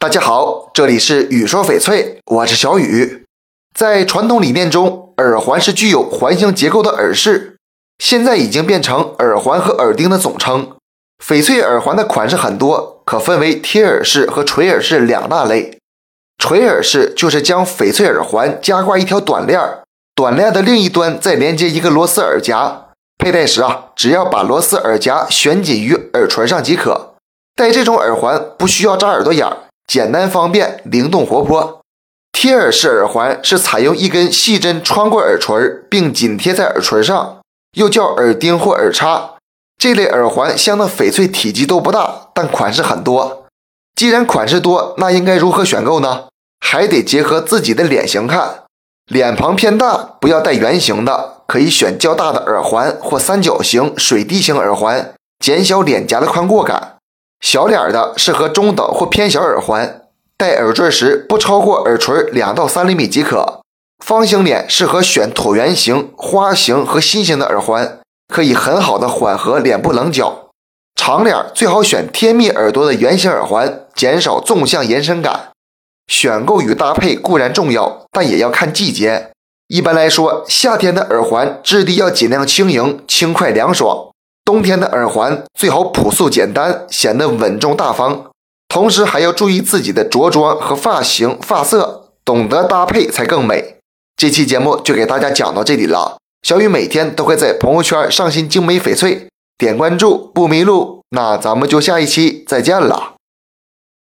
大家好，这里是雨说翡翠，我是小雨。在传统理念中，耳环是具有环形结构的耳饰，现在已经变成耳环和耳钉的总称。翡翠耳环的款式很多，可分为贴耳式和垂耳式两大类。垂耳式就是将翡翠耳环加挂一条短链，短链的另一端再连接一个螺丝耳夹。佩戴时啊，只要把螺丝耳夹旋紧于耳垂上即可。戴这种耳环不需要扎耳朵眼儿。简单方便，灵动活泼。贴耳式耳环是采用一根细针穿过耳垂，并紧贴在耳垂上，又叫耳钉或耳插。这类耳环镶的翡翠体积都不大，但款式很多。既然款式多，那应该如何选购呢？还得结合自己的脸型看。脸庞偏大，不要戴圆形的，可以选较大的耳环或三角形、水滴形耳环，减小脸颊的宽阔感。小脸的适合中等或偏小耳环，戴耳坠时不超过耳垂两到三厘米即可。方形脸适合选椭圆形、花形和心形的耳环，可以很好的缓和脸部棱角。长脸最好选贴密耳朵的圆形耳环，减少纵向延伸感。选购与搭配固然重要，但也要看季节。一般来说，夏天的耳环质地要尽量轻盈、轻快、凉爽。冬天的耳环最好朴素简单，显得稳重大方。同时还要注意自己的着装和发型、发色，懂得搭配才更美。这期节目就给大家讲到这里了。小雨每天都会在朋友圈上新精美翡翠，点关注不迷路。那咱们就下一期再见了。